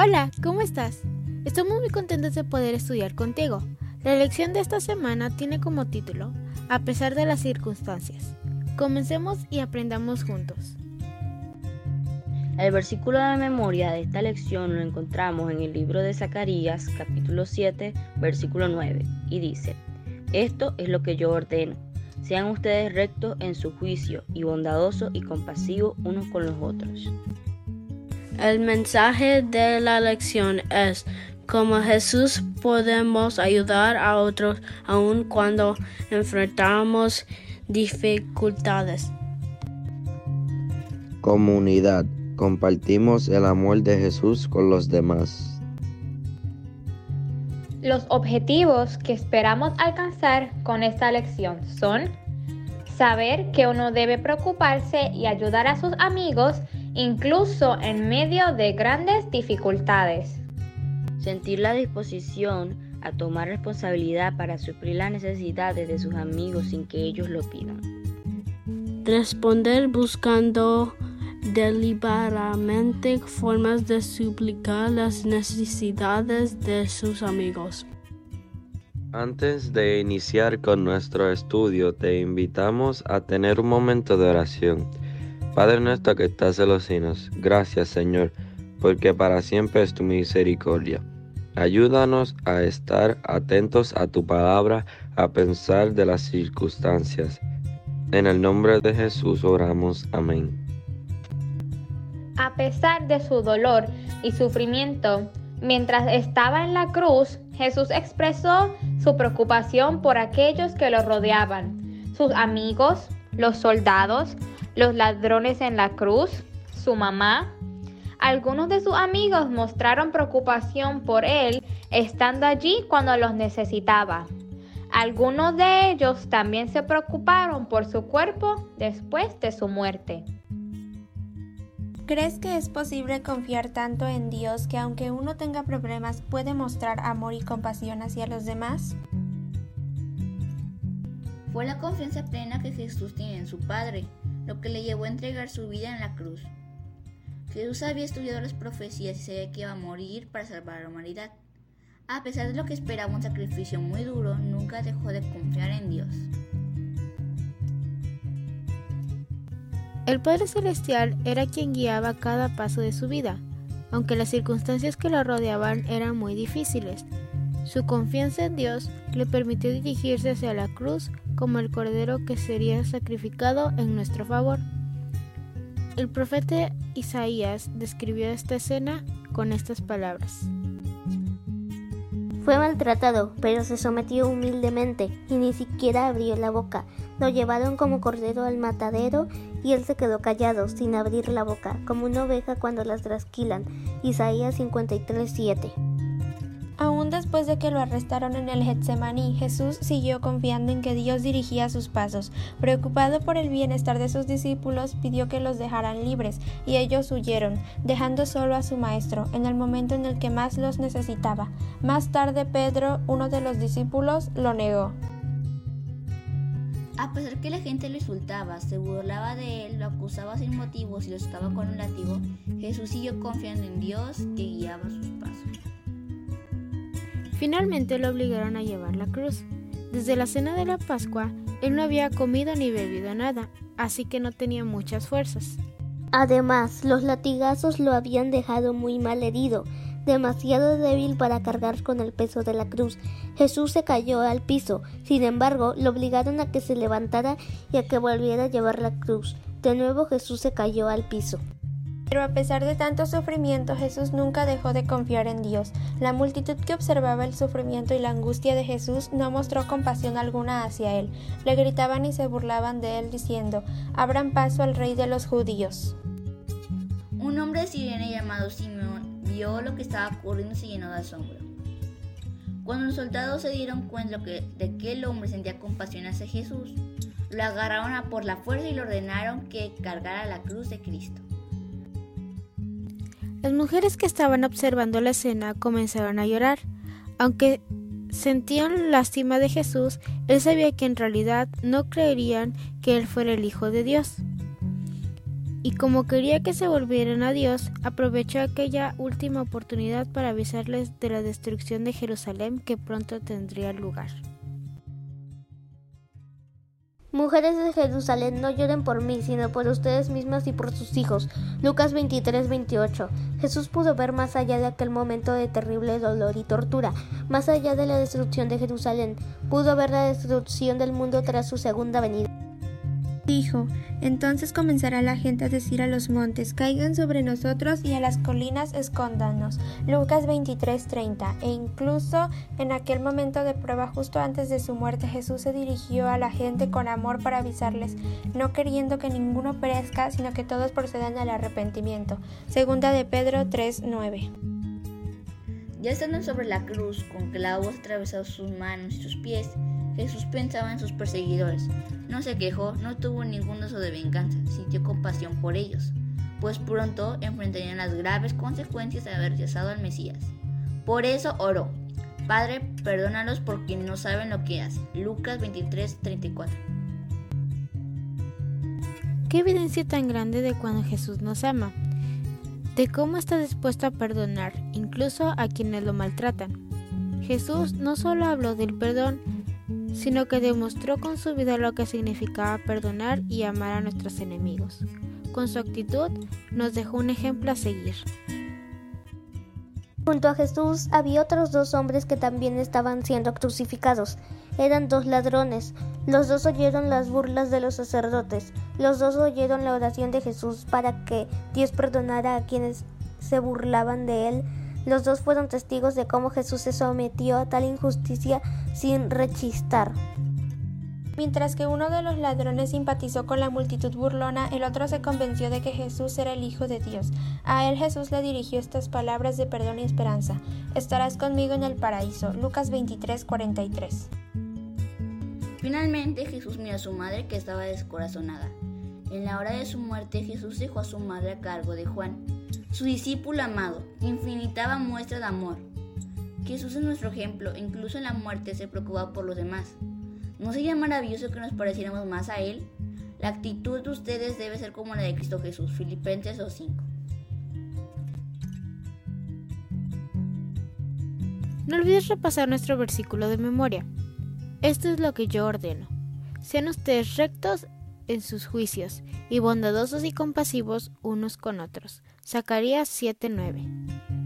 Hola, ¿cómo estás? Estamos muy contentos de poder estudiar contigo. La lección de esta semana tiene como título A pesar de las circunstancias. Comencemos y aprendamos juntos. El versículo de memoria de esta lección lo encontramos en el libro de Zacarías, capítulo 7, versículo 9, y dice, Esto es lo que yo ordeno. Sean ustedes rectos en su juicio y bondadosos y compasivos unos con los otros. El mensaje de la lección es, como Jesús podemos ayudar a otros aun cuando enfrentamos dificultades. Comunidad. Compartimos el amor de Jesús con los demás. Los objetivos que esperamos alcanzar con esta lección son saber que uno debe preocuparse y ayudar a sus amigos incluso en medio de grandes dificultades. Sentir la disposición a tomar responsabilidad para suplir las necesidades de sus amigos sin que ellos lo pidan. Responder buscando deliberadamente formas de suplicar las necesidades de sus amigos. Antes de iniciar con nuestro estudio, te invitamos a tener un momento de oración. Padre nuestro que estás en los cielos, gracias Señor, porque para siempre es tu misericordia. Ayúdanos a estar atentos a tu palabra, a pensar de las circunstancias. En el nombre de Jesús oramos. Amén. A pesar de su dolor y sufrimiento, mientras estaba en la cruz, Jesús expresó su preocupación por aquellos que lo rodeaban, sus amigos, los soldados, los ladrones en la cruz, su mamá. Algunos de sus amigos mostraron preocupación por él estando allí cuando los necesitaba. Algunos de ellos también se preocuparon por su cuerpo después de su muerte. ¿Crees que es posible confiar tanto en Dios que aunque uno tenga problemas puede mostrar amor y compasión hacia los demás? Fue la confianza plena que Jesús tiene en su Padre lo que le llevó a entregar su vida en la cruz. Jesús había estudiado las profecías y sabía que iba a morir para salvar a la humanidad. A pesar de lo que esperaba un sacrificio muy duro, nunca dejó de confiar en Dios. El Padre Celestial era quien guiaba cada paso de su vida, aunque las circunstancias que lo rodeaban eran muy difíciles. Su confianza en Dios le permitió dirigirse hacia la cruz como el cordero que sería sacrificado en nuestro favor. El profeta Isaías describió esta escena con estas palabras. Fue maltratado, pero se sometió humildemente y ni siquiera abrió la boca. Lo llevaron como cordero al matadero y él se quedó callado, sin abrir la boca, como una oveja cuando las trasquilan. Isaías 53:7. Después de que lo arrestaron en el Getsemaní, Jesús siguió confiando en que Dios dirigía sus pasos. Preocupado por el bienestar de sus discípulos, pidió que los dejaran libres, y ellos huyeron, dejando solo a su maestro en el momento en el que más los necesitaba. Más tarde Pedro, uno de los discípulos, lo negó. A pesar que la gente lo insultaba, se burlaba de él, lo acusaba sin motivos y lo estaba con un látigo, Jesús siguió confiando en Dios que guiaba sus pasos. Finalmente lo obligaron a llevar la cruz. Desde la cena de la Pascua, él no había comido ni bebido nada, así que no tenía muchas fuerzas. Además, los latigazos lo habían dejado muy mal herido, demasiado débil para cargar con el peso de la cruz. Jesús se cayó al piso, sin embargo, lo obligaron a que se levantara y a que volviera a llevar la cruz. De nuevo Jesús se cayó al piso. Pero a pesar de tanto sufrimiento, Jesús nunca dejó de confiar en Dios. La multitud que observaba el sufrimiento y la angustia de Jesús no mostró compasión alguna hacia él. Le gritaban y se burlaban de él diciendo, abran paso al rey de los judíos. Un hombre Sirene llamado Simeón vio lo que estaba ocurriendo y se llenó de asombro. Cuando los soldados se dieron cuenta de que el hombre sentía compasión hacia Jesús, lo agarraron a por la fuerza y le ordenaron que cargara la cruz de Cristo. Las mujeres que estaban observando la escena comenzaron a llorar. Aunque sentían lástima de Jesús, él sabía que en realidad no creerían que él fuera el Hijo de Dios. y como quería que se volvieran a Dios, aprovechó aquella última oportunidad para avisarles de la destrucción de Jerusalén que pronto tendría lugar. Mujeres de Jerusalén, no lloren por mí, sino por ustedes mismas y por sus hijos. Lucas 23, 28. Jesús pudo ver más allá de aquel momento de terrible dolor y tortura, más allá de la destrucción de Jerusalén, pudo ver la destrucción del mundo tras su segunda venida. Dijo, entonces comenzará la gente a decir a los montes, caigan sobre nosotros y a las colinas escóndanos. Lucas 23:30. E incluso en aquel momento de prueba justo antes de su muerte, Jesús se dirigió a la gente con amor para avisarles, no queriendo que ninguno perezca, sino que todos procedan al arrepentimiento. Segunda de Pedro 3:9. Ya estando sobre la cruz, con clavos atravesados sus manos y sus pies, Jesús pensaba en sus perseguidores. No se quejó, no tuvo ningún deseo de venganza, sintió compasión por ellos, pues pronto enfrentarían las graves consecuencias de haber rechazado al Mesías. Por eso oró, Padre, perdónalos porque no saben lo que hacen. Lucas 23, 34. Qué evidencia tan grande de cuando Jesús nos ama, de cómo está dispuesto a perdonar, incluso a quienes lo maltratan. Jesús no solo habló del perdón, sino que demostró con su vida lo que significaba perdonar y amar a nuestros enemigos. Con su actitud nos dejó un ejemplo a seguir. Junto a Jesús había otros dos hombres que también estaban siendo crucificados. Eran dos ladrones. Los dos oyeron las burlas de los sacerdotes. Los dos oyeron la oración de Jesús para que Dios perdonara a quienes se burlaban de él los dos fueron testigos de cómo Jesús se sometió a tal injusticia sin rechistar. Mientras que uno de los ladrones simpatizó con la multitud burlona, el otro se convenció de que Jesús era el Hijo de Dios. A él Jesús le dirigió estas palabras de perdón y esperanza. Estarás conmigo en el paraíso. Lucas 23, 43. Finalmente Jesús miró a su madre que estaba descorazonada. En la hora de su muerte Jesús dejó a su madre a cargo de Juan su discípulo amado, infinitaba muestra de amor. Jesús es nuestro ejemplo, incluso en la muerte se preocupa por los demás. ¿No sería maravilloso que nos pareciéramos más a Él? La actitud de ustedes debe ser como la de Cristo Jesús, Filipenses 2.5. No olvides repasar nuestro versículo de memoria. Esto es lo que yo ordeno. Sean ustedes rectos en sus juicios y bondadosos y compasivos unos con otros. Zacarías 7:9.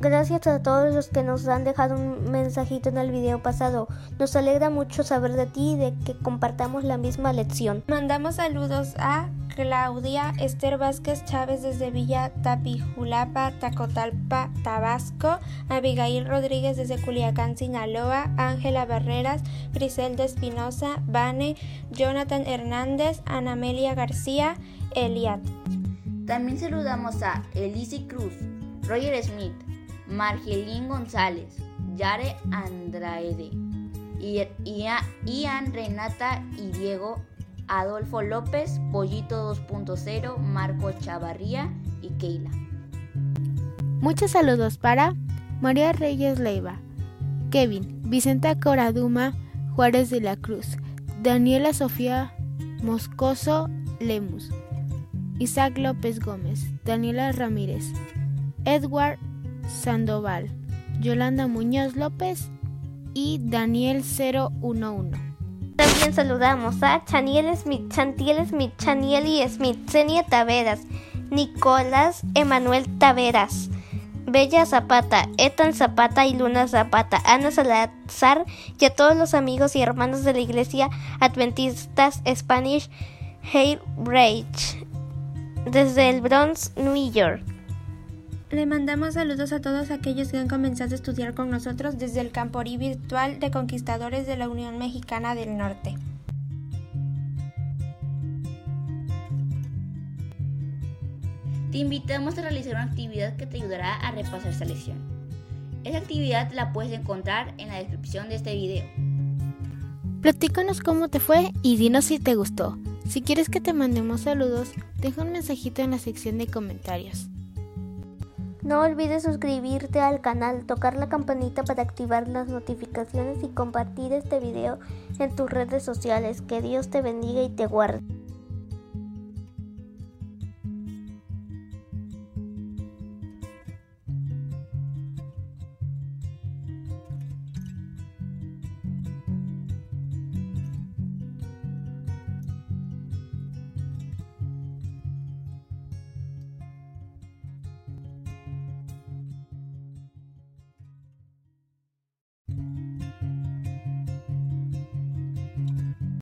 Gracias a todos los que nos han dejado un mensajito en el video pasado. Nos alegra mucho saber de ti y de que compartamos la misma lección. Mandamos saludos a Claudia Esther Vázquez Chávez desde Villa Tapijulapa, Tacotalpa, Tabasco, Abigail Rodríguez desde Culiacán, Sinaloa, Ángela Barreras, Griselda Espinosa, Vane, Jonathan Hernández, Anamelia García, Eliat. También saludamos a Elise Cruz, Roger Smith, Margelín González, Yare Andrade, Ian Renata y Diego Adolfo López, Pollito 2.0, Marco Chavarría y Keila. Muchos saludos para María Reyes Leiva, Kevin, Vicenta Coraduma, Juárez de la Cruz, Daniela Sofía Moscoso Lemus, Isaac López Gómez, Daniela Ramírez, Edward Sandoval, Yolanda Muñoz López y Daniel 011. También saludamos a Chaniel Smith, Chantiel Smith, Chaniel Smith, Zenia Taveras, Nicolás Emanuel Taveras, Bella Zapata, Ethan Zapata y Luna Zapata, Ana Salazar y a todos los amigos y hermanos de la Iglesia Adventistas Spanish Bridge desde el Bronx, New York. Le mandamos saludos a todos aquellos que han comenzado a estudiar con nosotros desde el Camporí Virtual de Conquistadores de la Unión Mexicana del Norte. Te invitamos a realizar una actividad que te ayudará a repasar esta lección. Esa actividad la puedes encontrar en la descripción de este video. Platícanos cómo te fue y dinos si te gustó. Si quieres que te mandemos saludos, deja un mensajito en la sección de comentarios. No olvides suscribirte al canal, tocar la campanita para activar las notificaciones y compartir este video en tus redes sociales. Que Dios te bendiga y te guarde.